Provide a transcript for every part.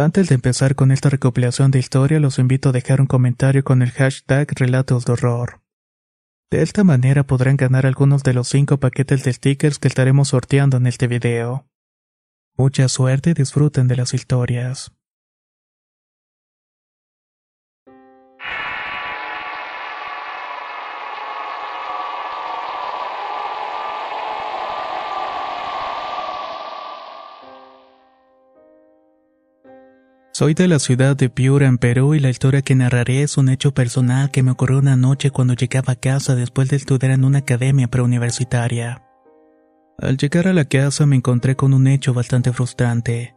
Antes de empezar con esta recopilación de historia, los invito a dejar un comentario con el hashtag Relatos de Horror. De esta manera podrán ganar algunos de los cinco paquetes de stickers que estaremos sorteando en este video. Mucha suerte y disfruten de las historias. Soy de la ciudad de Piura, en Perú, y la historia que narraré es un hecho personal que me ocurrió una noche cuando llegaba a casa después de estudiar en una academia preuniversitaria. Al llegar a la casa me encontré con un hecho bastante frustrante.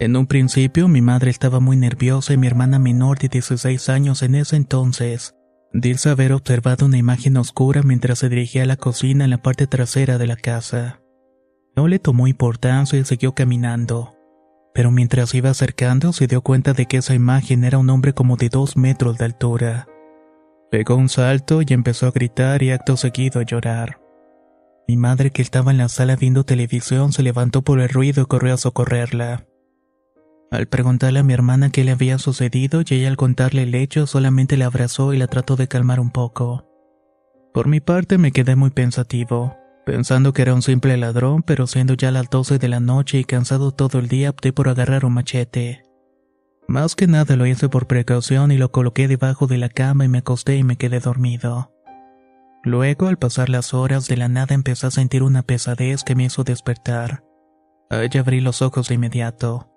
En un principio mi madre estaba muy nerviosa y mi hermana menor de 16 años en ese entonces, dice haber observado una imagen oscura mientras se dirigía a la cocina en la parte trasera de la casa. No le tomó importancia y siguió caminando pero mientras iba acercando se dio cuenta de que esa imagen era un hombre como de dos metros de altura. Pegó un salto y empezó a gritar y acto seguido a llorar. Mi madre que estaba en la sala viendo televisión se levantó por el ruido y corrió a socorrerla. Al preguntarle a mi hermana qué le había sucedido y ella al contarle el hecho solamente la abrazó y la trató de calmar un poco. Por mi parte me quedé muy pensativo pensando que era un simple ladrón, pero siendo ya las 12 de la noche y cansado todo el día, opté por agarrar un machete. Más que nada lo hice por precaución y lo coloqué debajo de la cama y me acosté y me quedé dormido. Luego, al pasar las horas, de la nada empecé a sentir una pesadez que me hizo despertar. Allí abrí los ojos de inmediato.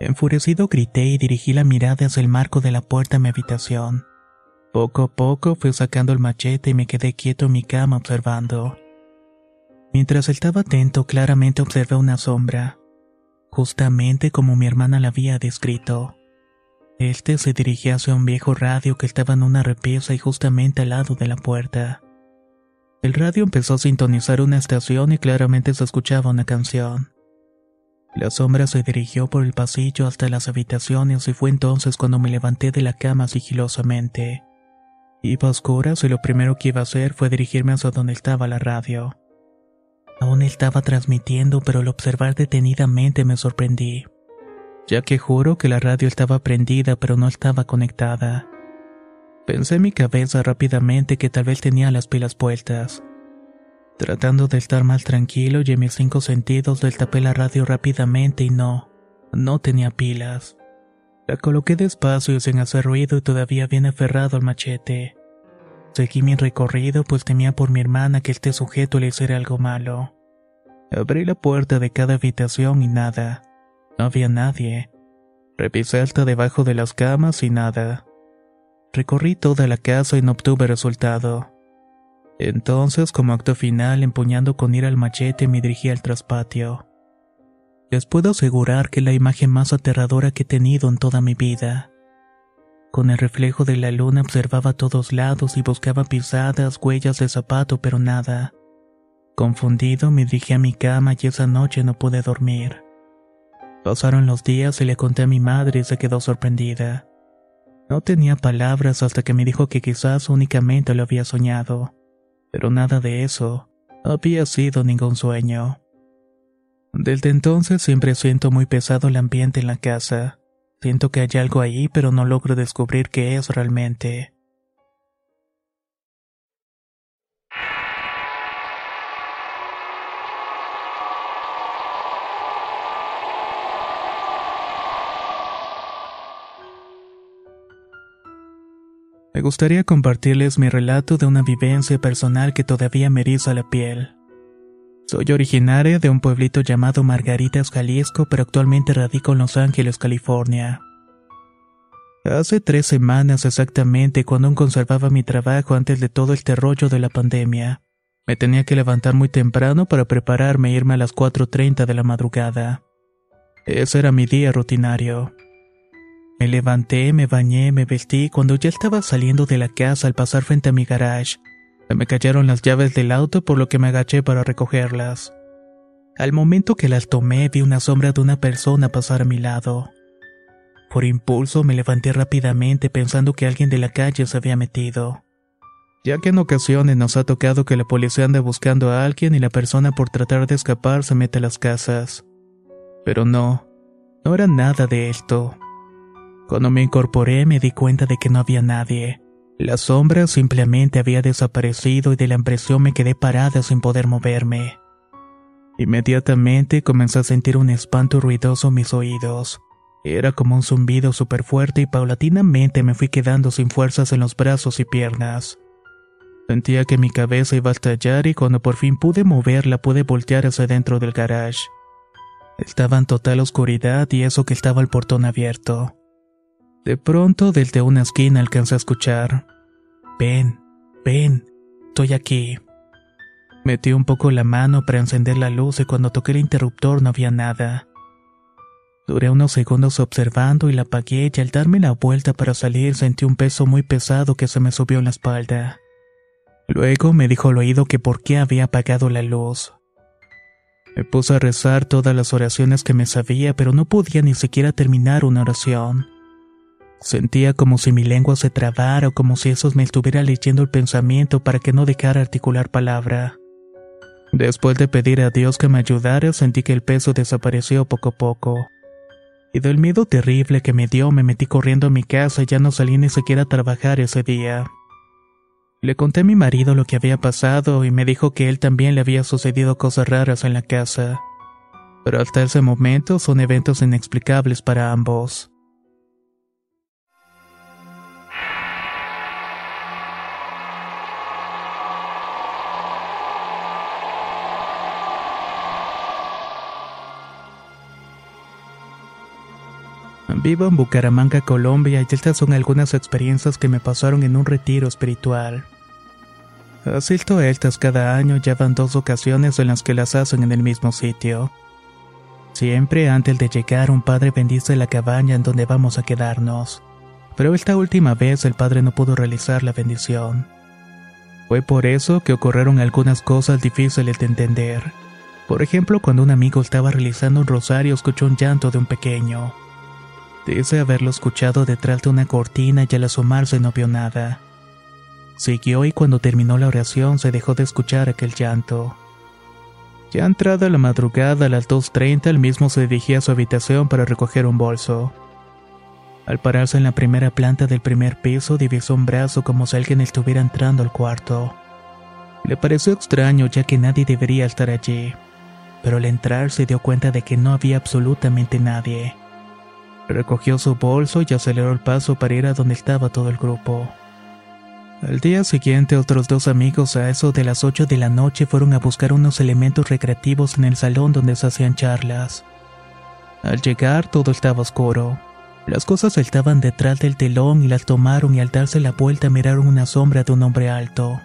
Enfurecido grité y dirigí la mirada hacia el marco de la puerta a mi habitación. Poco a poco fui sacando el machete y me quedé quieto en mi cama observando. Mientras estaba atento, claramente observé una sombra, justamente como mi hermana la había descrito. Este se dirigía hacia un viejo radio que estaba en una repisa y justamente al lado de la puerta. El radio empezó a sintonizar una estación y claramente se escuchaba una canción. La sombra se dirigió por el pasillo hasta las habitaciones y fue entonces cuando me levanté de la cama sigilosamente. Iba a oscuras y lo primero que iba a hacer fue dirigirme hacia donde estaba la radio. Aún estaba transmitiendo, pero al observar detenidamente me sorprendí, ya que juro que la radio estaba prendida pero no estaba conectada. Pensé en mi cabeza rápidamente que tal vez tenía las pilas puestas. Tratando de estar más tranquilo y en mis cinco sentidos destapé la radio rápidamente y no, no tenía pilas. La coloqué despacio y sin hacer ruido y todavía bien aferrado al machete. Seguí mi recorrido pues temía por mi hermana que este sujeto le hiciera algo malo. Abrí la puerta de cada habitación y nada. No había nadie. Revisé hasta debajo de las camas y nada. Recorrí toda la casa y no obtuve resultado. Entonces, como acto final, empuñando con ira el machete, me dirigí al traspatio. Les puedo asegurar que la imagen más aterradora que he tenido en toda mi vida. Con el reflejo de la luna observaba a todos lados y buscaba pisadas, huellas de zapato, pero nada. Confundido me dirigí a mi cama y esa noche no pude dormir. Pasaron los días y le conté a mi madre y se quedó sorprendida. No tenía palabras hasta que me dijo que quizás únicamente lo había soñado. Pero nada de eso. Había sido ningún sueño. Desde entonces siempre siento muy pesado el ambiente en la casa. Siento que hay algo ahí, pero no logro descubrir qué es realmente. Me gustaría compartirles mi relato de una vivencia personal que todavía me eriza la piel. Soy originaria de un pueblito llamado Margaritas, Jalisco, pero actualmente radico en Los Ángeles, California. Hace tres semanas exactamente, cuando aún conservaba mi trabajo antes de todo este rollo de la pandemia, me tenía que levantar muy temprano para prepararme e irme a las 4.30 de la madrugada. Ese era mi día rutinario. Me levanté, me bañé, me vestí cuando ya estaba saliendo de la casa al pasar frente a mi garage, me cayeron las llaves del auto por lo que me agaché para recogerlas. Al momento que las tomé vi una sombra de una persona pasar a mi lado. Por impulso me levanté rápidamente pensando que alguien de la calle se había metido. Ya que en ocasiones nos ha tocado que la policía anda buscando a alguien y la persona por tratar de escapar se mete a las casas. Pero no, no era nada de esto. Cuando me incorporé me di cuenta de que no había nadie. La sombra simplemente había desaparecido y de la impresión me quedé parada sin poder moverme. Inmediatamente comencé a sentir un espanto ruidoso en mis oídos. Era como un zumbido súper fuerte y paulatinamente me fui quedando sin fuerzas en los brazos y piernas. Sentía que mi cabeza iba a estallar y cuando por fin pude moverla pude voltear hacia dentro del garage. Estaba en total oscuridad y eso que estaba el portón abierto. De pronto, desde una esquina alcancé a escuchar. Ven, ven, estoy aquí. Metí un poco la mano para encender la luz y cuando toqué el interruptor no había nada. Duré unos segundos observando y la apagué y al darme la vuelta para salir sentí un peso muy pesado que se me subió en la espalda. Luego me dijo al oído que por qué había apagado la luz. Me puse a rezar todas las oraciones que me sabía, pero no podía ni siquiera terminar una oración. Sentía como si mi lengua se trabara o como si eso me estuviera leyendo el pensamiento para que no dejara articular palabra. Después de pedir a Dios que me ayudara, sentí que el peso desapareció poco a poco. Y del miedo terrible que me dio, me metí corriendo a mi casa y ya no salí ni siquiera a trabajar ese día. Le conté a mi marido lo que había pasado y me dijo que él también le había sucedido cosas raras en la casa. Pero hasta ese momento son eventos inexplicables para ambos. Vivo en Bucaramanga, Colombia, y estas son algunas experiencias que me pasaron en un retiro espiritual. Asisto a estas cada año, ya van dos ocasiones en las que las hacen en el mismo sitio. Siempre antes de llegar un padre bendice la cabaña en donde vamos a quedarnos. Pero esta última vez el padre no pudo realizar la bendición. Fue por eso que ocurrieron algunas cosas difíciles de entender. Por ejemplo, cuando un amigo estaba realizando un rosario escuchó un llanto de un pequeño. Dice haberlo escuchado detrás de una cortina y al asomarse no vio nada. Siguió y cuando terminó la oración se dejó de escuchar aquel llanto. Ya entrada la madrugada a las 2.30 el mismo se dirigía a su habitación para recoger un bolso. Al pararse en la primera planta del primer piso divisó un brazo como si alguien estuviera entrando al cuarto. Le pareció extraño ya que nadie debería estar allí, pero al entrar se dio cuenta de que no había absolutamente nadie. Recogió su bolso y aceleró el paso para ir a donde estaba todo el grupo. Al día siguiente, otros dos amigos a eso de las 8 de la noche fueron a buscar unos elementos recreativos en el salón donde se hacían charlas. Al llegar, todo estaba oscuro. Las cosas estaban detrás del telón y las tomaron y al darse la vuelta miraron una sombra de un hombre alto.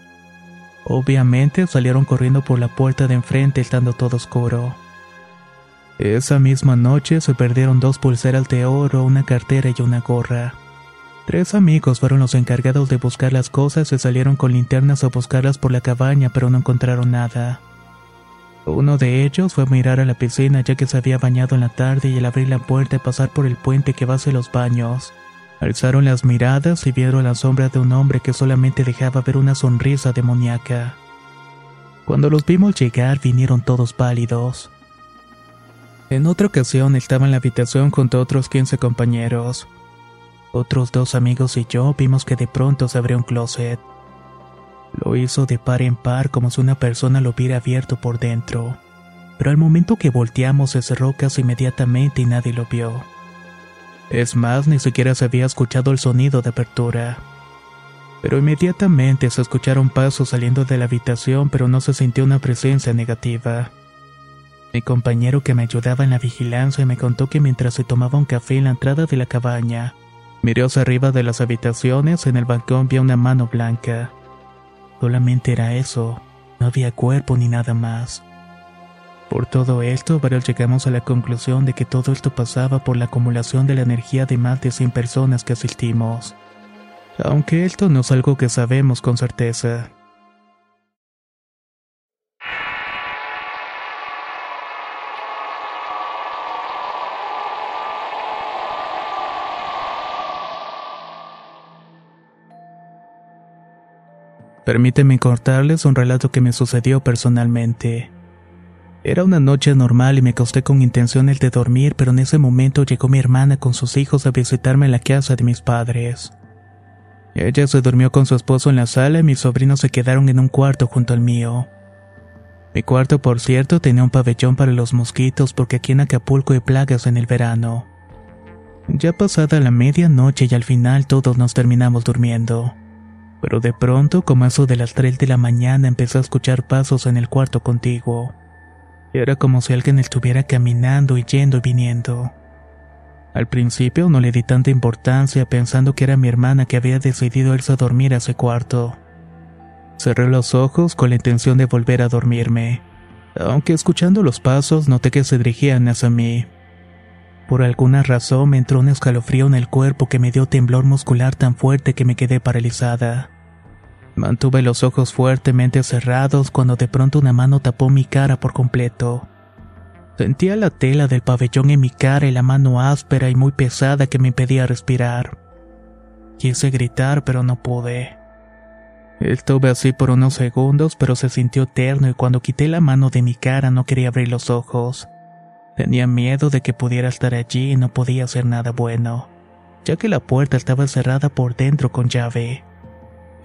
Obviamente salieron corriendo por la puerta de enfrente estando todo oscuro. Esa misma noche se perdieron dos pulseras de oro, una cartera y una gorra. Tres amigos fueron los encargados de buscar las cosas y salieron con linternas a buscarlas por la cabaña, pero no encontraron nada. Uno de ellos fue a mirar a la piscina ya que se había bañado en la tarde y al abrir la puerta y pasar por el puente que va hacia los baños. Alzaron las miradas y vieron la sombra de un hombre que solamente dejaba ver una sonrisa demoníaca. Cuando los vimos llegar vinieron todos pálidos. En otra ocasión estaba en la habitación junto a otros 15 compañeros. Otros dos amigos y yo vimos que de pronto se abrió un closet. Lo hizo de par en par como si una persona lo hubiera abierto por dentro. Pero al momento que volteamos se cerró casi inmediatamente y nadie lo vio. Es más, ni siquiera se había escuchado el sonido de apertura. Pero inmediatamente se escucharon pasos saliendo de la habitación, pero no se sintió una presencia negativa. Mi compañero que me ayudaba en la vigilancia me contó que mientras se tomaba un café en la entrada de la cabaña, miró hacia arriba de las habitaciones, en el balcón vio una mano blanca. Solamente era eso, no había cuerpo ni nada más. Por todo esto, varios llegamos a la conclusión de que todo esto pasaba por la acumulación de la energía de más de 100 personas que asistimos aunque esto no es algo que sabemos con certeza. Permíteme cortarles un relato que me sucedió personalmente. Era una noche normal y me acosté con intenciones de dormir, pero en ese momento llegó mi hermana con sus hijos a visitarme en la casa de mis padres. Ella se durmió con su esposo en la sala y mis sobrinos se quedaron en un cuarto junto al mío. Mi cuarto, por cierto, tenía un pabellón para los mosquitos porque aquí en Acapulco hay plagas en el verano. Ya pasada la medianoche y al final todos nos terminamos durmiendo. Pero de pronto, como eso de las 3 de la mañana, empecé a escuchar pasos en el cuarto contiguo. Era como si alguien estuviera caminando y yendo y viniendo. Al principio no le di tanta importancia pensando que era mi hermana que había decidido irse a dormir a ese cuarto. Cerré los ojos con la intención de volver a dormirme, aunque escuchando los pasos noté que se dirigían hacia mí. Por alguna razón me entró un escalofrío en el cuerpo que me dio temblor muscular tan fuerte que me quedé paralizada. Mantuve los ojos fuertemente cerrados cuando de pronto una mano tapó mi cara por completo. Sentía la tela del pabellón en mi cara y la mano áspera y muy pesada que me impedía respirar. Quise gritar, pero no pude. Estuve así por unos segundos, pero se sintió eterno y cuando quité la mano de mi cara no quería abrir los ojos. Tenía miedo de que pudiera estar allí y no podía hacer nada bueno, ya que la puerta estaba cerrada por dentro con llave.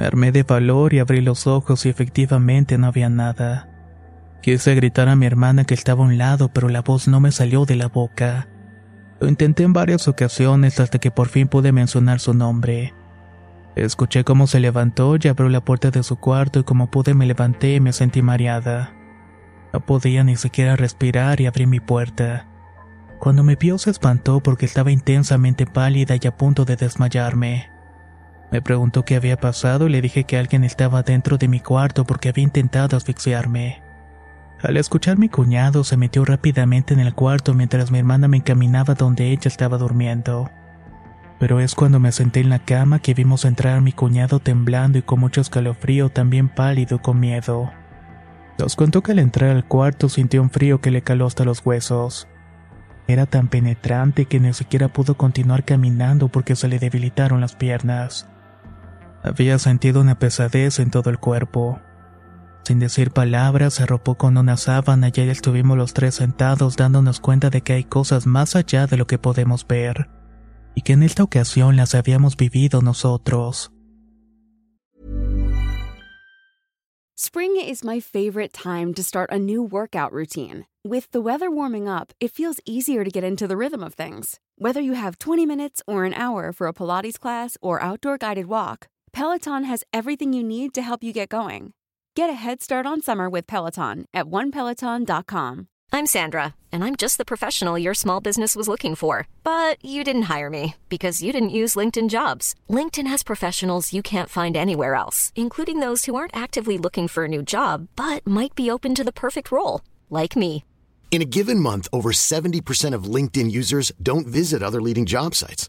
Armé de valor y abrí los ojos y efectivamente no había nada. Quise gritar a mi hermana que estaba a un lado, pero la voz no me salió de la boca. Lo intenté en varias ocasiones hasta que por fin pude mencionar su nombre. Escuché cómo se levantó y abrió la puerta de su cuarto y como pude me levanté y me sentí mareada. No podía ni siquiera respirar y abrí mi puerta. Cuando me vio se espantó porque estaba intensamente pálida y a punto de desmayarme. Me preguntó qué había pasado y le dije que alguien estaba dentro de mi cuarto porque había intentado asfixiarme. Al escuchar mi cuñado se metió rápidamente en el cuarto mientras mi hermana me encaminaba donde ella estaba durmiendo. Pero es cuando me senté en la cama que vimos entrar a mi cuñado temblando y con mucho escalofrío, también pálido y con miedo. Nos contó que al entrar al cuarto sintió un frío que le caló hasta los huesos. Era tan penetrante que ni siquiera pudo continuar caminando porque se le debilitaron las piernas. Había sentido una pesadez en todo el cuerpo. Sin decir palabras, se arropó con una sábana y ahí estuvimos los tres sentados dándonos cuenta de que hay cosas más allá de lo que podemos ver, y que en esta ocasión las habíamos vivido nosotros. Spring is my favorite time to start a new workout routine. With the weather warming up, it feels easier to get into the rhythm of things. Whether you have 20 minutes or an hour for a Pilates class or outdoor guided walk, Peloton has everything you need to help you get going. Get a head start on summer with Peloton at onepeloton.com. I'm Sandra, and I'm just the professional your small business was looking for. But you didn't hire me because you didn't use LinkedIn jobs. LinkedIn has professionals you can't find anywhere else, including those who aren't actively looking for a new job but might be open to the perfect role, like me. In a given month, over 70% of LinkedIn users don't visit other leading job sites.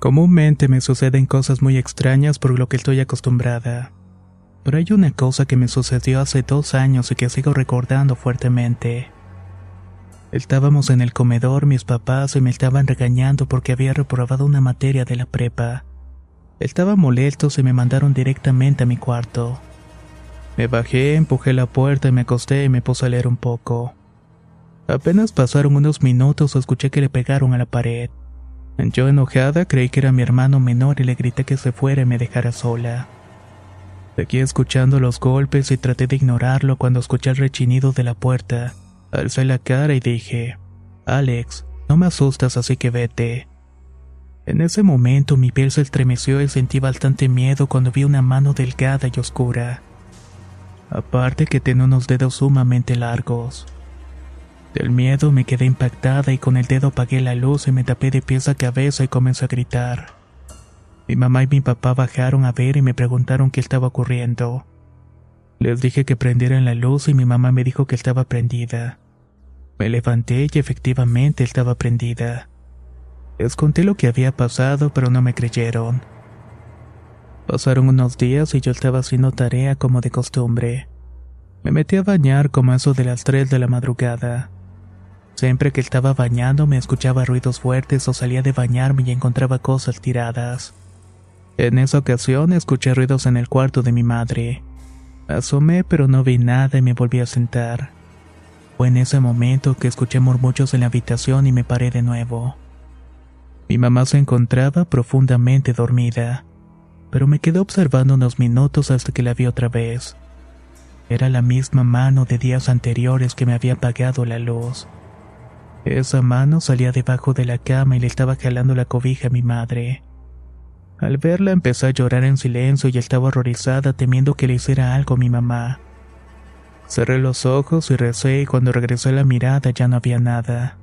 Comúnmente me suceden cosas muy extrañas por lo que estoy acostumbrada. Pero hay una cosa que me sucedió hace dos años y que sigo recordando fuertemente. Estábamos en el comedor, mis papás y me estaban regañando porque había reprobado una materia de la prepa. Estaba molestos y me mandaron directamente a mi cuarto. Me bajé, empujé la puerta y me acosté y me puse a leer un poco. Apenas pasaron unos minutos escuché que le pegaron a la pared. Yo enojada creí que era mi hermano menor y le grité que se fuera y me dejara sola. Seguí escuchando los golpes y traté de ignorarlo cuando escuché el rechinido de la puerta. Alcé la cara y dije, Alex, no me asustas así que vete. En ese momento mi piel se estremeció y sentí bastante miedo cuando vi una mano delgada y oscura. Aparte que tenía unos dedos sumamente largos. Del miedo me quedé impactada y con el dedo apagué la luz y me tapé de pies a cabeza y comencé a gritar. Mi mamá y mi papá bajaron a ver y me preguntaron qué estaba ocurriendo. Les dije que prendieran la luz y mi mamá me dijo que estaba prendida. Me levanté y efectivamente estaba prendida. Les conté lo que había pasado, pero no me creyeron. Pasaron unos días y yo estaba haciendo tarea como de costumbre. Me metí a bañar como eso de las 3 de la madrugada. Siempre que estaba bañando me escuchaba ruidos fuertes o salía de bañarme y encontraba cosas tiradas. En esa ocasión escuché ruidos en el cuarto de mi madre. Asomé pero no vi nada y me volví a sentar. Fue en ese momento que escuché murmullos en la habitación y me paré de nuevo. Mi mamá se encontraba profundamente dormida, pero me quedé observando unos minutos hasta que la vi otra vez. Era la misma mano de días anteriores que me había apagado la luz. Esa mano salía debajo de la cama y le estaba jalando la cobija a mi madre. Al verla empecé a llorar en silencio y estaba horrorizada temiendo que le hiciera algo a mi mamá. Cerré los ojos y recé y cuando regresé la mirada ya no había nada.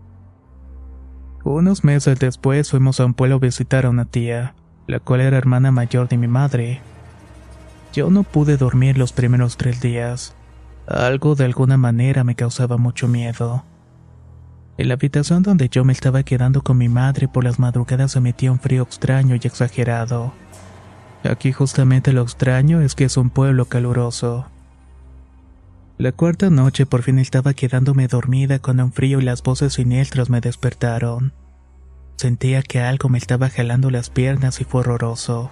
Unos meses después fuimos a un pueblo a visitar a una tía, la cual era hermana mayor de mi madre. Yo no pude dormir los primeros tres días. Algo de alguna manera me causaba mucho miedo. En la habitación donde yo me estaba quedando con mi madre por las madrugadas se metía un frío extraño y exagerado. Aquí justamente lo extraño es que es un pueblo caluroso. La cuarta noche por fin estaba quedándome dormida cuando un frío y las voces siniestras me despertaron. Sentía que algo me estaba jalando las piernas y fue horroroso.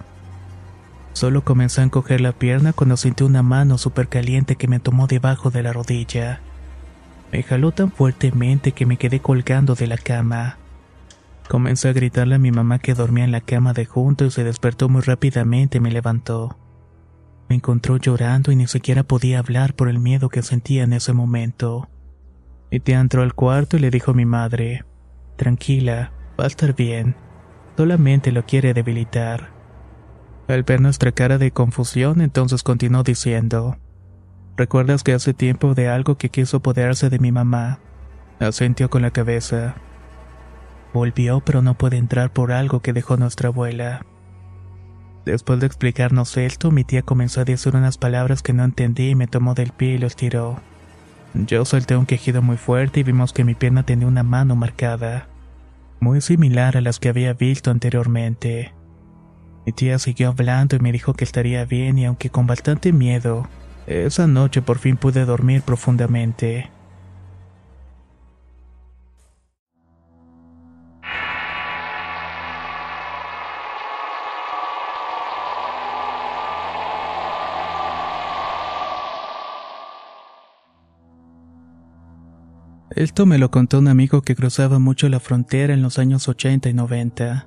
Solo comencé a encoger la pierna cuando sentí una mano súper caliente que me tomó debajo de la rodilla. Me jaló tan fuertemente que me quedé colgando de la cama. Comencé a gritarle a mi mamá que dormía en la cama de junto y se despertó muy rápidamente y me levantó. Me encontró llorando y ni siquiera podía hablar por el miedo que sentía en ese momento. Mi tía entró al cuarto y le dijo a mi madre, Tranquila, va a estar bien, solamente lo quiere debilitar. Al ver nuestra cara de confusión, entonces continuó diciendo, ¿Recuerdas que hace tiempo de algo que quiso apoderarse de mi mamá? Asintió con la cabeza. Volvió, pero no puede entrar por algo que dejó nuestra abuela. Después de explicarnos esto, mi tía comenzó a decir unas palabras que no entendí y me tomó del pie y los tiró. Yo solté un quejido muy fuerte y vimos que mi pierna tenía una mano marcada, muy similar a las que había visto anteriormente. Mi tía siguió hablando y me dijo que estaría bien y aunque con bastante miedo, esa noche por fin pude dormir profundamente. Esto me lo contó un amigo que cruzaba mucho la frontera en los años 80 y 90.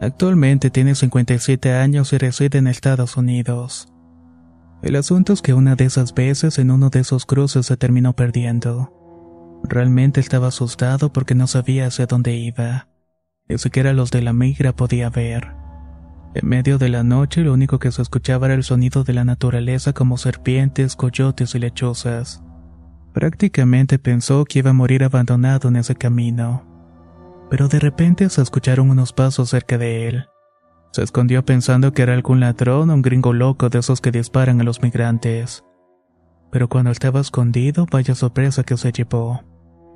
Actualmente tiene 57 años y reside en Estados Unidos. El asunto es que una de esas veces en uno de esos cruces se terminó perdiendo. Realmente estaba asustado porque no sabía hacia dónde iba. Ni siquiera los de la migra podía ver. En medio de la noche lo único que se escuchaba era el sonido de la naturaleza como serpientes, coyotes y lechuzas. Prácticamente pensó que iba a morir abandonado en ese camino. Pero de repente se escucharon unos pasos cerca de él. Se escondió pensando que era algún ladrón o un gringo loco de esos que disparan a los migrantes. Pero cuando estaba escondido, vaya sorpresa que se llevó.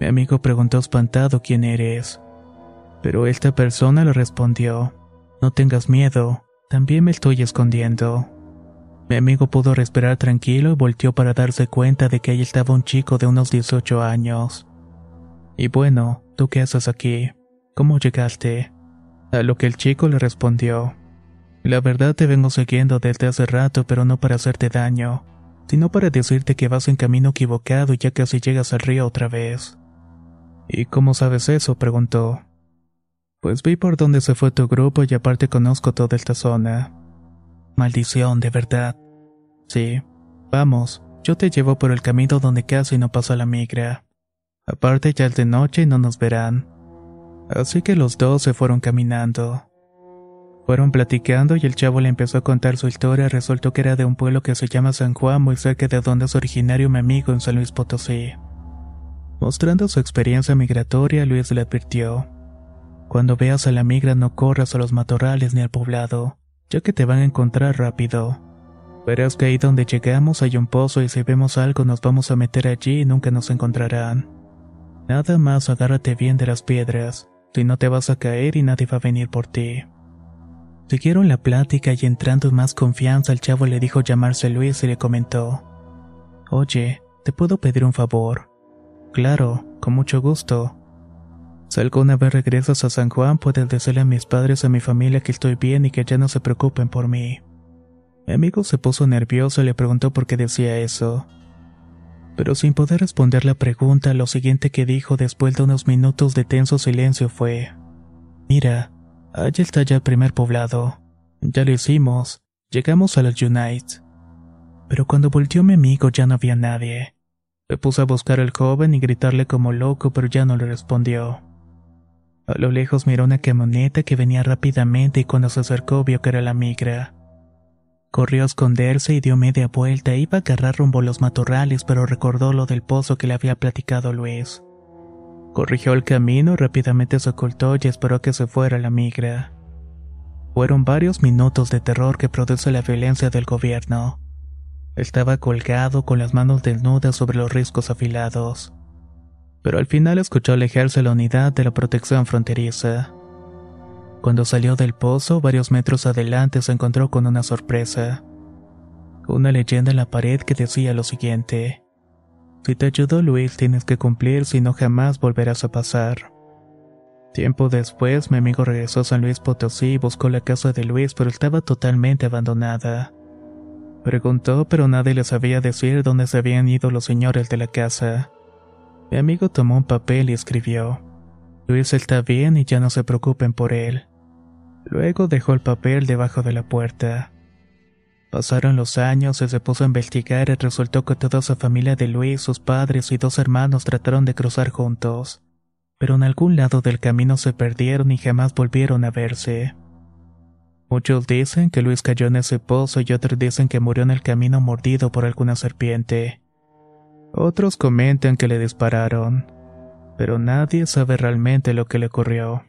Mi amigo preguntó espantado quién eres. Pero esta persona le respondió, no tengas miedo, también me estoy escondiendo. Mi amigo pudo respirar tranquilo y volteó para darse cuenta de que ahí estaba un chico de unos 18 años. Y bueno, ¿tú qué haces aquí? ¿Cómo llegaste? A lo que el chico le respondió, La verdad te vengo siguiendo desde hace rato, pero no para hacerte daño. sino para decirte que vas en camino equivocado y ya casi llegas al río otra vez. ¿Y cómo sabes eso? preguntó. Pues vi por dónde se fue tu grupo y aparte conozco toda esta zona. Maldición, de verdad. Sí. Vamos, yo te llevo por el camino donde casi no pasa la migra. Aparte ya es de noche y no nos verán. Así que los dos se fueron caminando. Fueron platicando y el chavo le empezó a contar su historia. Resultó que era de un pueblo que se llama San Juan, muy cerca de donde es originario mi amigo en San Luis Potosí. Mostrando su experiencia migratoria, Luis le advirtió: Cuando veas a la migra, no corras a los matorrales ni al poblado ya que te van a encontrar rápido. Verás que ahí donde llegamos hay un pozo y si vemos algo nos vamos a meter allí y nunca nos encontrarán. Nada más agárrate bien de las piedras, si no te vas a caer y nadie va a venir por ti. Siguieron la plática y entrando en más confianza el chavo le dijo llamarse Luis y le comentó, Oye, ¿te puedo pedir un favor? Claro, con mucho gusto. Si alguna vez regresas a San Juan, puedes decirle a mis padres, a mi familia que estoy bien y que ya no se preocupen por mí. Mi amigo se puso nervioso y le preguntó por qué decía eso. Pero sin poder responder la pregunta, lo siguiente que dijo después de unos minutos de tenso silencio fue: Mira, allá está ya el primer poblado. Ya lo hicimos. Llegamos a los Unites. Pero cuando volteó mi amigo ya no había nadie. Me puse a buscar al joven y gritarle como loco, pero ya no le respondió. A lo lejos miró una camioneta que venía rápidamente y cuando se acercó vio que era la migra. Corrió a esconderse y dio media vuelta. Iba a agarrar rumbo a los matorrales, pero recordó lo del pozo que le había platicado Luis. Corrigió el camino, rápidamente se ocultó y esperó que se fuera la migra. Fueron varios minutos de terror que produce la violencia del gobierno. Estaba colgado con las manos desnudas sobre los riscos afilados pero al final escuchó alejarse la unidad de la protección fronteriza. Cuando salió del pozo, varios metros adelante se encontró con una sorpresa. Una leyenda en la pared que decía lo siguiente. Si te ayudó Luis tienes que cumplir, si no jamás volverás a pasar. Tiempo después, mi amigo regresó a San Luis Potosí y buscó la casa de Luis, pero estaba totalmente abandonada. Preguntó, pero nadie le sabía decir dónde se habían ido los señores de la casa. Mi amigo tomó un papel y escribió, Luis está bien y ya no se preocupen por él. Luego dejó el papel debajo de la puerta. Pasaron los años y se puso a investigar y resultó que toda esa familia de Luis, sus padres y dos hermanos trataron de cruzar juntos, pero en algún lado del camino se perdieron y jamás volvieron a verse. Muchos dicen que Luis cayó en ese pozo y otros dicen que murió en el camino mordido por alguna serpiente. Otros comentan que le dispararon, pero nadie sabe realmente lo que le ocurrió.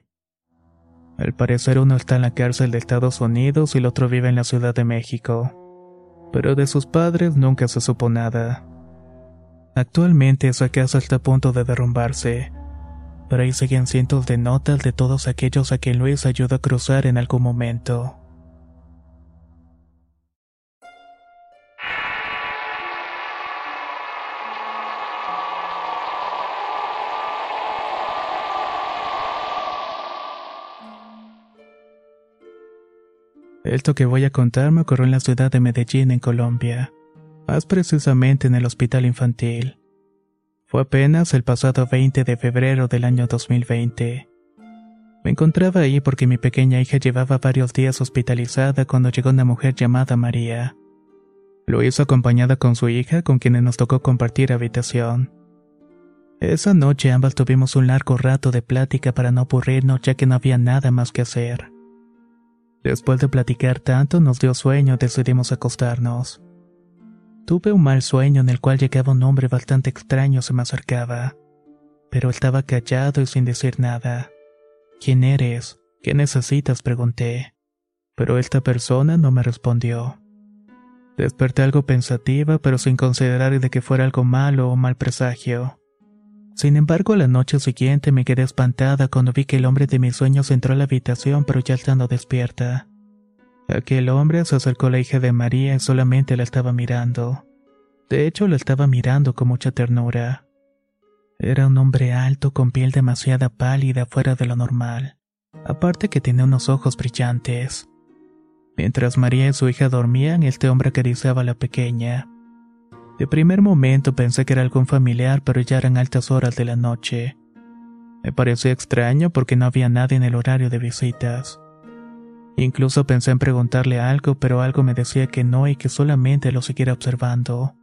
Al parecer uno está en la cárcel de Estados Unidos y el otro vive en la Ciudad de México, pero de sus padres nunca se supo nada. Actualmente esa casa está a punto de derrumbarse, pero ahí siguen cientos de notas de todos aquellos a quien Luis ayudó a cruzar en algún momento. Esto que voy a contar me ocurrió en la ciudad de Medellín, en Colombia, más precisamente en el hospital infantil. Fue apenas el pasado 20 de febrero del año 2020. Me encontraba ahí porque mi pequeña hija llevaba varios días hospitalizada cuando llegó una mujer llamada María. Lo hizo acompañada con su hija, con quienes nos tocó compartir habitación. Esa noche ambas tuvimos un largo rato de plática para no aburrirnos ya que no había nada más que hacer. Después de platicar tanto nos dio sueño y decidimos acostarnos. Tuve un mal sueño en el cual llegaba un hombre bastante extraño se me acercaba. Pero estaba callado y sin decir nada. ¿Quién eres? ¿Qué necesitas? pregunté. Pero esta persona no me respondió. Desperté algo pensativa, pero sin considerar de que fuera algo malo o mal presagio. Sin embargo, la noche siguiente me quedé espantada cuando vi que el hombre de mis sueños entró a la habitación pero ya estando despierta. Aquel hombre se acercó a la hija de María y solamente la estaba mirando. De hecho, la estaba mirando con mucha ternura. Era un hombre alto con piel demasiado pálida fuera de lo normal, aparte que tenía unos ojos brillantes. Mientras María y su hija dormían, este hombre acariciaba a la pequeña. De primer momento pensé que era algún familiar, pero ya eran altas horas de la noche. Me pareció extraño porque no había nadie en el horario de visitas. Incluso pensé en preguntarle algo, pero algo me decía que no y que solamente lo siguiera observando.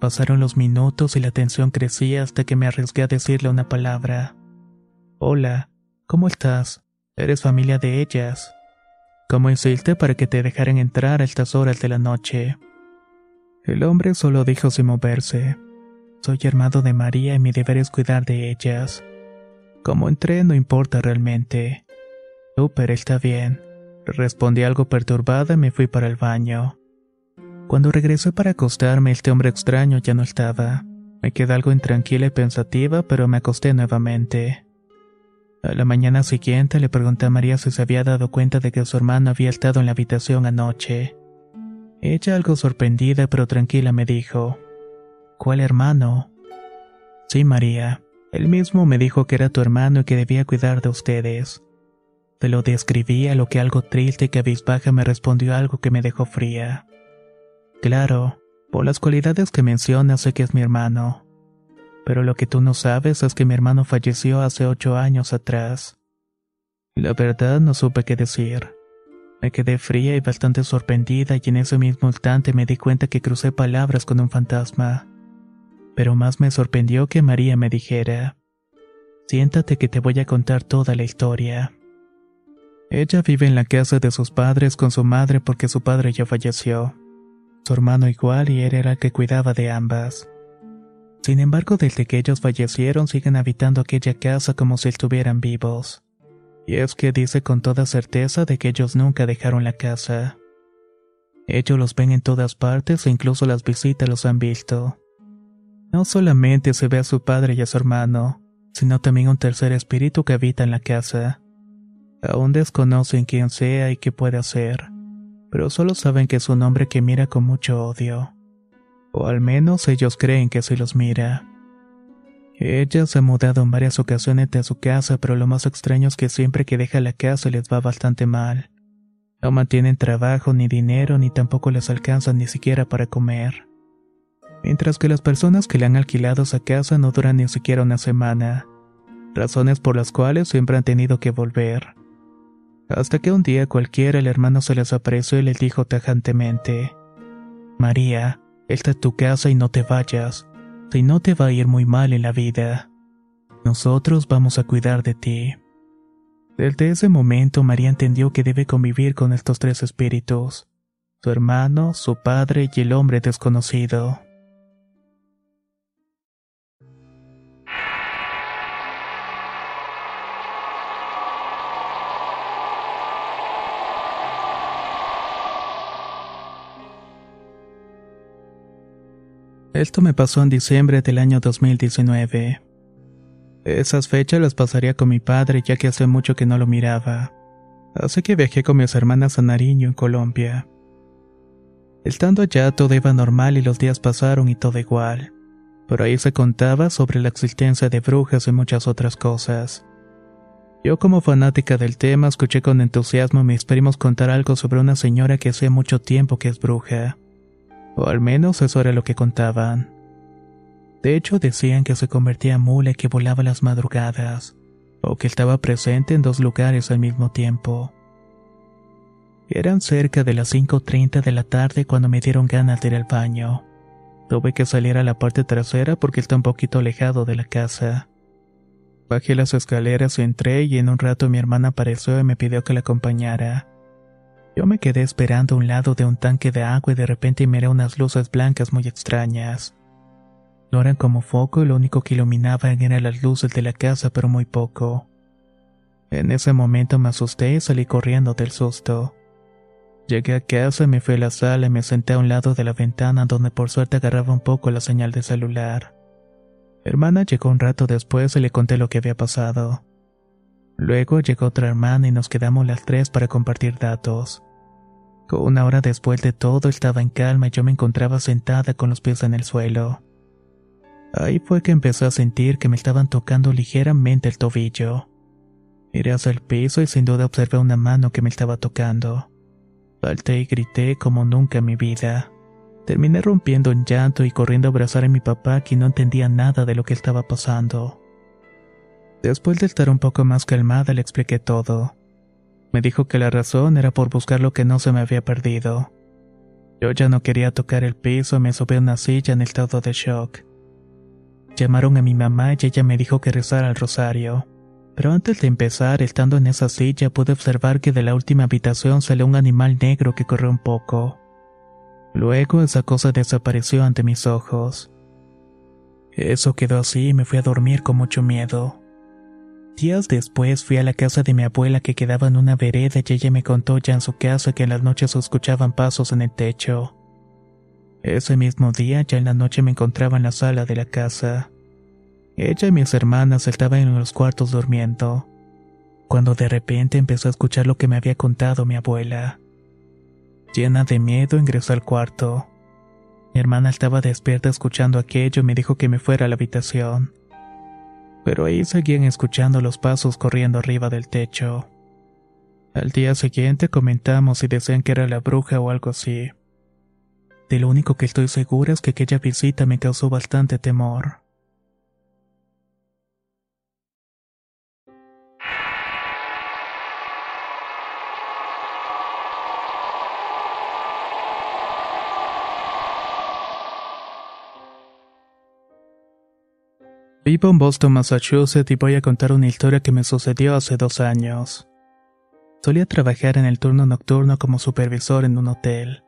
Pasaron los minutos y la tensión crecía hasta que me arriesgué a decirle una palabra. Hola, ¿cómo estás? Eres familia de ellas. ¿Cómo hiciste para que te dejaran entrar a estas horas de la noche? El hombre solo dijo sin moverse. Soy hermano de María y mi deber es cuidar de ellas. Como entré no importa realmente. Súper, está bien. Respondí algo perturbada y me fui para el baño. Cuando regresé para acostarme, este hombre extraño ya no estaba. Me quedé algo intranquila y pensativa, pero me acosté nuevamente. A la mañana siguiente le pregunté a María si se había dado cuenta de que su hermano había estado en la habitación anoche. Ella, algo sorprendida pero tranquila, me dijo: ¿Cuál hermano? Sí, María. Él mismo me dijo que era tu hermano y que debía cuidar de ustedes. Te lo describí a lo que algo triste y cabizbaja me respondió algo que me dejó fría. Claro, por las cualidades que mencionas sé que es mi hermano. Pero lo que tú no sabes es que mi hermano falleció hace ocho años atrás. La verdad no supe qué decir. Me quedé fría y bastante sorprendida y en ese mismo instante me di cuenta que crucé palabras con un fantasma. Pero más me sorprendió que María me dijera, siéntate que te voy a contar toda la historia. Ella vive en la casa de sus padres con su madre porque su padre ya falleció su hermano igual y él era el que cuidaba de ambas. Sin embargo, desde que ellos fallecieron siguen habitando aquella casa como si estuvieran vivos. Y es que dice con toda certeza de que ellos nunca dejaron la casa. Ellos los ven en todas partes e incluso las visitas los han visto. No solamente se ve a su padre y a su hermano, sino también un tercer espíritu que habita en la casa. Aún desconocen quién sea y qué puede hacer pero solo saben que es un hombre que mira con mucho odio. O al menos ellos creen que así los mira. Ella se ha mudado en varias ocasiones de su casa, pero lo más extraño es que siempre que deja la casa les va bastante mal. No mantienen trabajo ni dinero ni tampoco les alcanza ni siquiera para comer. Mientras que las personas que le han alquilado esa casa no duran ni siquiera una semana, razones por las cuales siempre han tenido que volver. Hasta que un día cualquiera el hermano se les apareció y les dijo tajantemente, María, esta es tu casa y no te vayas, si no te va a ir muy mal en la vida. Nosotros vamos a cuidar de ti. Desde ese momento María entendió que debe convivir con estos tres espíritus, su hermano, su padre y el hombre desconocido. Esto me pasó en diciembre del año 2019. Esas fechas las pasaría con mi padre ya que hace mucho que no lo miraba. Así que viajé con mis hermanas a Nariño, en Colombia. Estando allá todo iba normal y los días pasaron y todo igual. Pero ahí se contaba sobre la existencia de brujas y muchas otras cosas. Yo como fanática del tema escuché con entusiasmo a mis primos contar algo sobre una señora que hace mucho tiempo que es bruja. O al menos eso era lo que contaban. De hecho, decían que se convertía en mula y que volaba las madrugadas, o que estaba presente en dos lugares al mismo tiempo. Eran cerca de las 5.30 de la tarde cuando me dieron ganas de ir al baño. Tuve que salir a la parte trasera porque está un poquito alejado de la casa. Bajé las escaleras, entré y en un rato mi hermana apareció y me pidió que la acompañara. Yo me quedé esperando a un lado de un tanque de agua y de repente miré unas luces blancas muy extrañas. No eran como foco y lo único que iluminaban eran las luces de la casa, pero muy poco. En ese momento me asusté y salí corriendo del susto. Llegué a casa, me fui a la sala y me senté a un lado de la ventana donde por suerte agarraba un poco la señal de celular. Hermana llegó un rato después y le conté lo que había pasado. Luego llegó otra hermana y nos quedamos las tres para compartir datos. Una hora después de todo estaba en calma y yo me encontraba sentada con los pies en el suelo. Ahí fue que empecé a sentir que me estaban tocando ligeramente el tobillo. Miré hacia el piso y sin duda observé una mano que me estaba tocando. Salté y grité como nunca en mi vida. Terminé rompiendo en llanto y corriendo a abrazar a mi papá, que no entendía nada de lo que estaba pasando. Después de estar un poco más calmada, le expliqué todo. Me dijo que la razón era por buscar lo que no se me había perdido. Yo ya no quería tocar el piso y me subí a una silla en estado de shock. Llamaron a mi mamá y ella me dijo que rezara el rosario. Pero antes de empezar, estando en esa silla, pude observar que de la última habitación salió un animal negro que corrió un poco. Luego esa cosa desapareció ante mis ojos. Eso quedó así y me fui a dormir con mucho miedo. Días después fui a la casa de mi abuela que quedaba en una vereda y ella me contó ya en su casa que en las noches escuchaban pasos en el techo. Ese mismo día, ya en la noche me encontraba en la sala de la casa. Ella y mis hermanas estaban en los cuartos durmiendo, cuando de repente empezó a escuchar lo que me había contado mi abuela. Llena de miedo ingresó al cuarto. Mi hermana estaba despierta escuchando aquello y me dijo que me fuera a la habitación pero ahí seguían escuchando los pasos corriendo arriba del techo. Al día siguiente comentamos y decían que era la bruja o algo así. De lo único que estoy segura es que aquella visita me causó bastante temor. Vivo en Boston, Massachusetts y voy a contar una historia que me sucedió hace dos años. Solía trabajar en el turno nocturno como supervisor en un hotel.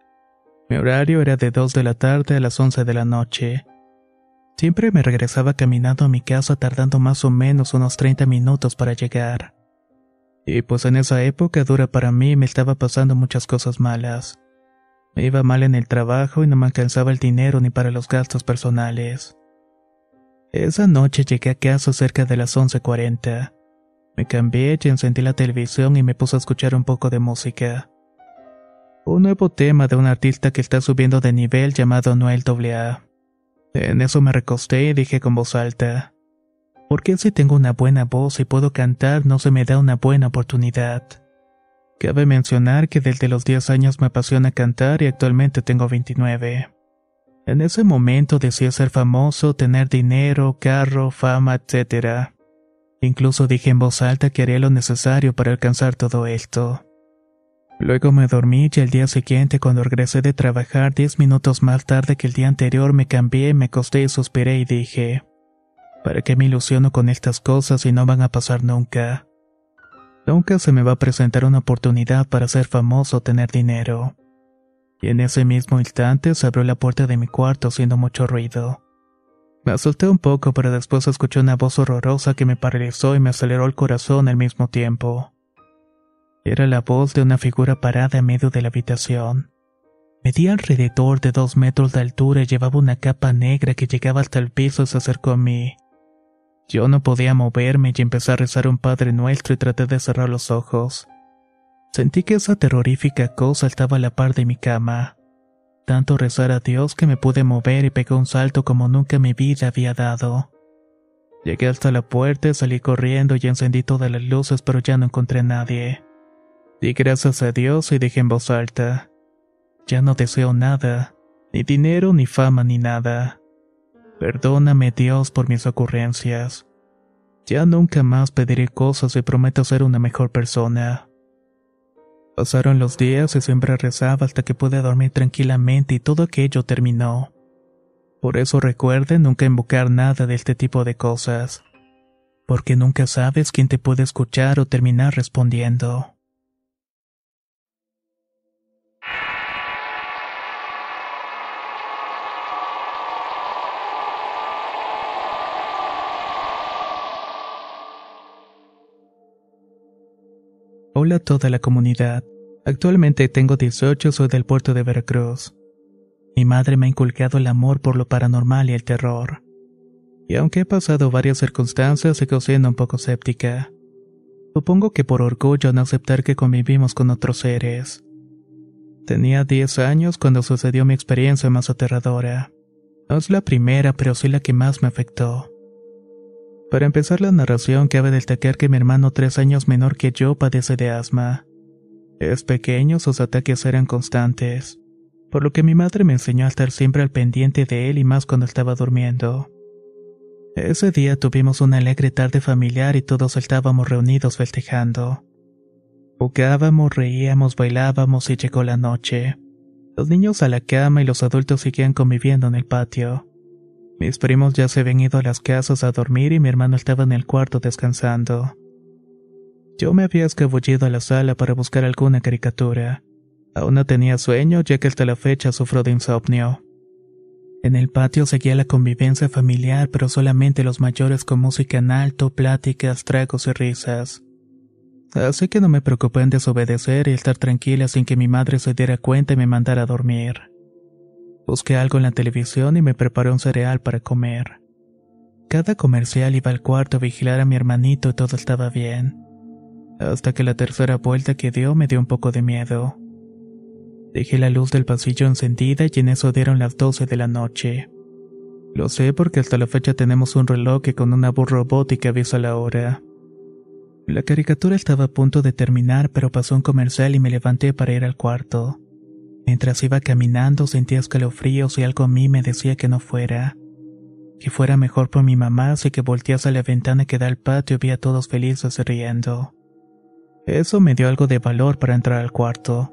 Mi horario era de 2 de la tarde a las 11 de la noche. Siempre me regresaba caminando a mi casa tardando más o menos unos 30 minutos para llegar. Y pues en esa época dura para mí me estaba pasando muchas cosas malas. Me iba mal en el trabajo y no me alcanzaba el dinero ni para los gastos personales. Esa noche llegué a casa cerca de las 11.40. Me cambié y encendí la televisión y me puse a escuchar un poco de música. Un nuevo tema de un artista que está subiendo de nivel llamado Noel AA. En eso me recosté y dije con voz alta, ¿por qué si tengo una buena voz y puedo cantar no se me da una buena oportunidad? Cabe mencionar que desde los 10 años me apasiona cantar y actualmente tengo 29. En ese momento decía ser famoso, tener dinero, carro, fama, etc. Incluso dije en voz alta que haría lo necesario para alcanzar todo esto. Luego me dormí y el día siguiente cuando regresé de trabajar diez minutos más tarde que el día anterior me cambié, me acosté y suspiré y dije, ¿para qué me ilusiono con estas cosas y no van a pasar nunca? Nunca se me va a presentar una oportunidad para ser famoso o tener dinero y en ese mismo instante se abrió la puerta de mi cuarto haciendo mucho ruido. Me asusté un poco, pero después escuché una voz horrorosa que me paralizó y me aceleró el corazón al mismo tiempo. Era la voz de una figura parada en medio de la habitación. Medía alrededor de dos metros de altura y llevaba una capa negra que llegaba hasta el piso y se acercó a mí. Yo no podía moverme y empecé a rezar un Padre Nuestro y traté de cerrar los ojos. Sentí que esa terrorífica cosa estaba a la par de mi cama. Tanto rezar a Dios que me pude mover y pegué un salto como nunca mi vida había dado. Llegué hasta la puerta, salí corriendo y encendí todas las luces, pero ya no encontré a nadie. Di gracias a Dios y dije en voz alta. Ya no deseo nada, ni dinero, ni fama, ni nada. Perdóname Dios por mis ocurrencias. Ya nunca más pediré cosas y prometo ser una mejor persona. Pasaron los días y siempre rezaba hasta que pude dormir tranquilamente y todo aquello terminó. Por eso recuerden nunca invocar nada de este tipo de cosas, porque nunca sabes quién te puede escuchar o terminar respondiendo. Hola a toda la comunidad. Actualmente tengo 18, soy del puerto de Veracruz. Mi madre me ha inculcado el amor por lo paranormal y el terror. Y aunque he pasado varias circunstancias, sigo siendo un poco escéptica. Supongo que por orgullo no aceptar que convivimos con otros seres. Tenía 10 años cuando sucedió mi experiencia más aterradora. No es la primera, pero sí la que más me afectó. Para empezar la narración, cabe destacar que mi hermano tres años menor que yo padece de asma. Es pequeño, sus ataques eran constantes. por lo que mi madre me enseñó a estar siempre al pendiente de él y más cuando estaba durmiendo. Ese día tuvimos una alegre tarde familiar y todos estábamos reunidos festejando. Jugábamos, reíamos, bailábamos y llegó la noche. Los niños a la cama y los adultos seguían conviviendo en el patio. Mis primos ya se habían ido a las casas a dormir y mi hermano estaba en el cuarto descansando. Yo me había escabullido a la sala para buscar alguna caricatura. Aún no tenía sueño ya que hasta la fecha sufro de insomnio. En el patio seguía la convivencia familiar, pero solamente los mayores con música en alto, pláticas, tragos y risas. Así que no me preocupé en desobedecer y estar tranquila sin que mi madre se diera cuenta y me mandara a dormir. Busqué algo en la televisión y me preparé un cereal para comer. Cada comercial iba al cuarto a vigilar a mi hermanito y todo estaba bien. Hasta que la tercera vuelta que dio me dio un poco de miedo. Dejé la luz del pasillo encendida y en eso dieron las 12 de la noche. Lo sé porque hasta la fecha tenemos un reloj que con una voz robótica avisa la hora. La caricatura estaba a punto de terminar, pero pasó un comercial y me levanté para ir al cuarto. Mientras iba caminando sentía escalofríos y algo a mí me decía que no fuera. Que fuera mejor por mi mamá, así que volteé hacia la ventana que da al patio y vi a todos felices riendo. Eso me dio algo de valor para entrar al cuarto.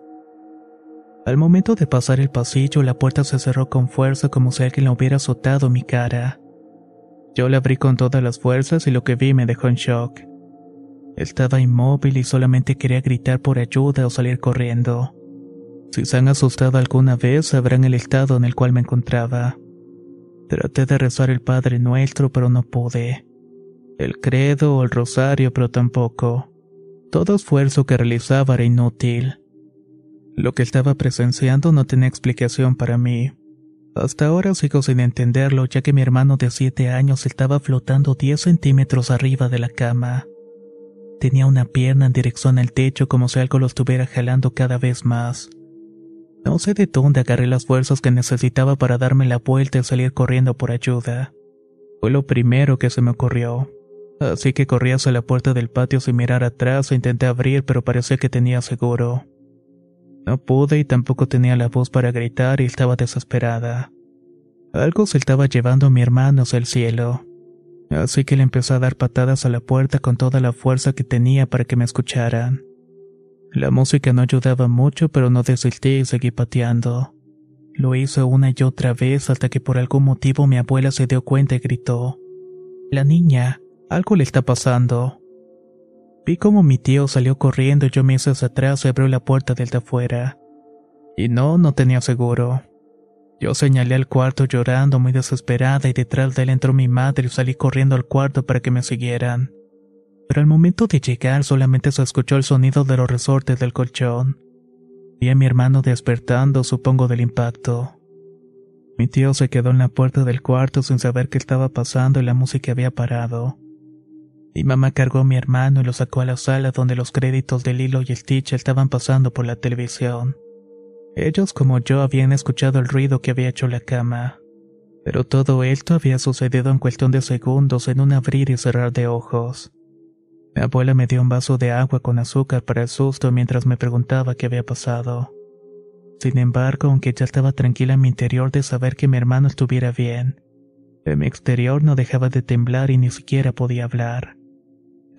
Al momento de pasar el pasillo, la puerta se cerró con fuerza como si alguien la hubiera azotado mi cara. Yo la abrí con todas las fuerzas y lo que vi me dejó en shock. Estaba inmóvil y solamente quería gritar por ayuda o salir corriendo. Si se han asustado alguna vez, sabrán el estado en el cual me encontraba. Traté de rezar el Padre Nuestro, pero no pude. El credo o el rosario, pero tampoco. Todo esfuerzo que realizaba era inútil. Lo que estaba presenciando no tenía explicación para mí. Hasta ahora sigo sin entenderlo, ya que mi hermano de siete años estaba flotando 10 centímetros arriba de la cama. Tenía una pierna en dirección al techo como si algo lo estuviera jalando cada vez más. No sé de dónde agarré las fuerzas que necesitaba para darme la vuelta y salir corriendo por ayuda. Fue lo primero que se me ocurrió. Así que corrí hacia la puerta del patio sin mirar atrás e intenté abrir, pero parecía que tenía seguro. No pude y tampoco tenía la voz para gritar y estaba desesperada. Algo se estaba llevando a mi hermano hacia el cielo. Así que le empezó a dar patadas a la puerta con toda la fuerza que tenía para que me escucharan. La música no ayudaba mucho, pero no desistí y seguí pateando. Lo hizo una y otra vez hasta que por algún motivo mi abuela se dio cuenta y gritó. La niña, algo le está pasando. Vi como mi tío salió corriendo y yo me hice hacia atrás y abrió la puerta del de afuera. Y no, no tenía seguro. Yo señalé al cuarto llorando muy desesperada y detrás de él entró mi madre y salí corriendo al cuarto para que me siguieran. Pero al momento de llegar solamente se escuchó el sonido de los resortes del colchón. Vi a mi hermano despertando, supongo del impacto. Mi tío se quedó en la puerta del cuarto sin saber qué estaba pasando y la música había parado. Mi mamá cargó a mi hermano y lo sacó a la sala donde los créditos de Lilo y Stitch estaban pasando por la televisión. Ellos como yo habían escuchado el ruido que había hecho la cama. Pero todo esto había sucedido en cuestión de segundos en un abrir y cerrar de ojos. Mi abuela me dio un vaso de agua con azúcar para el susto mientras me preguntaba qué había pasado. Sin embargo, aunque ya estaba tranquila en mi interior de saber que mi hermano estuviera bien, en mi exterior no dejaba de temblar y ni siquiera podía hablar.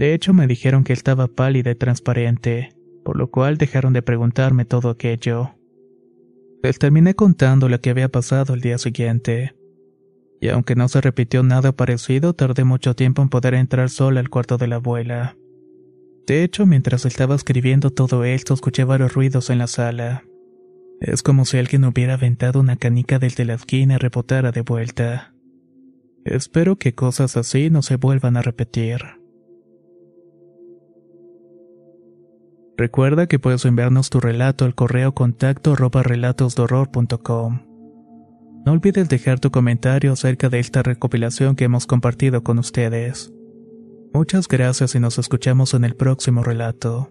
De hecho, me dijeron que estaba pálida y transparente, por lo cual dejaron de preguntarme todo aquello. Les terminé contando lo que había pasado el día siguiente. Y aunque no se repitió nada parecido, tardé mucho tiempo en poder entrar sola al cuarto de la abuela. De hecho, mientras estaba escribiendo todo esto, escuché varios ruidos en la sala. Es como si alguien hubiera aventado una canica desde la esquina y rebotara de vuelta. Espero que cosas así no se vuelvan a repetir. Recuerda que puedes enviarnos tu relato al correo contacto arroba. No olvides dejar tu comentario acerca de esta recopilación que hemos compartido con ustedes. Muchas gracias y nos escuchamos en el próximo relato.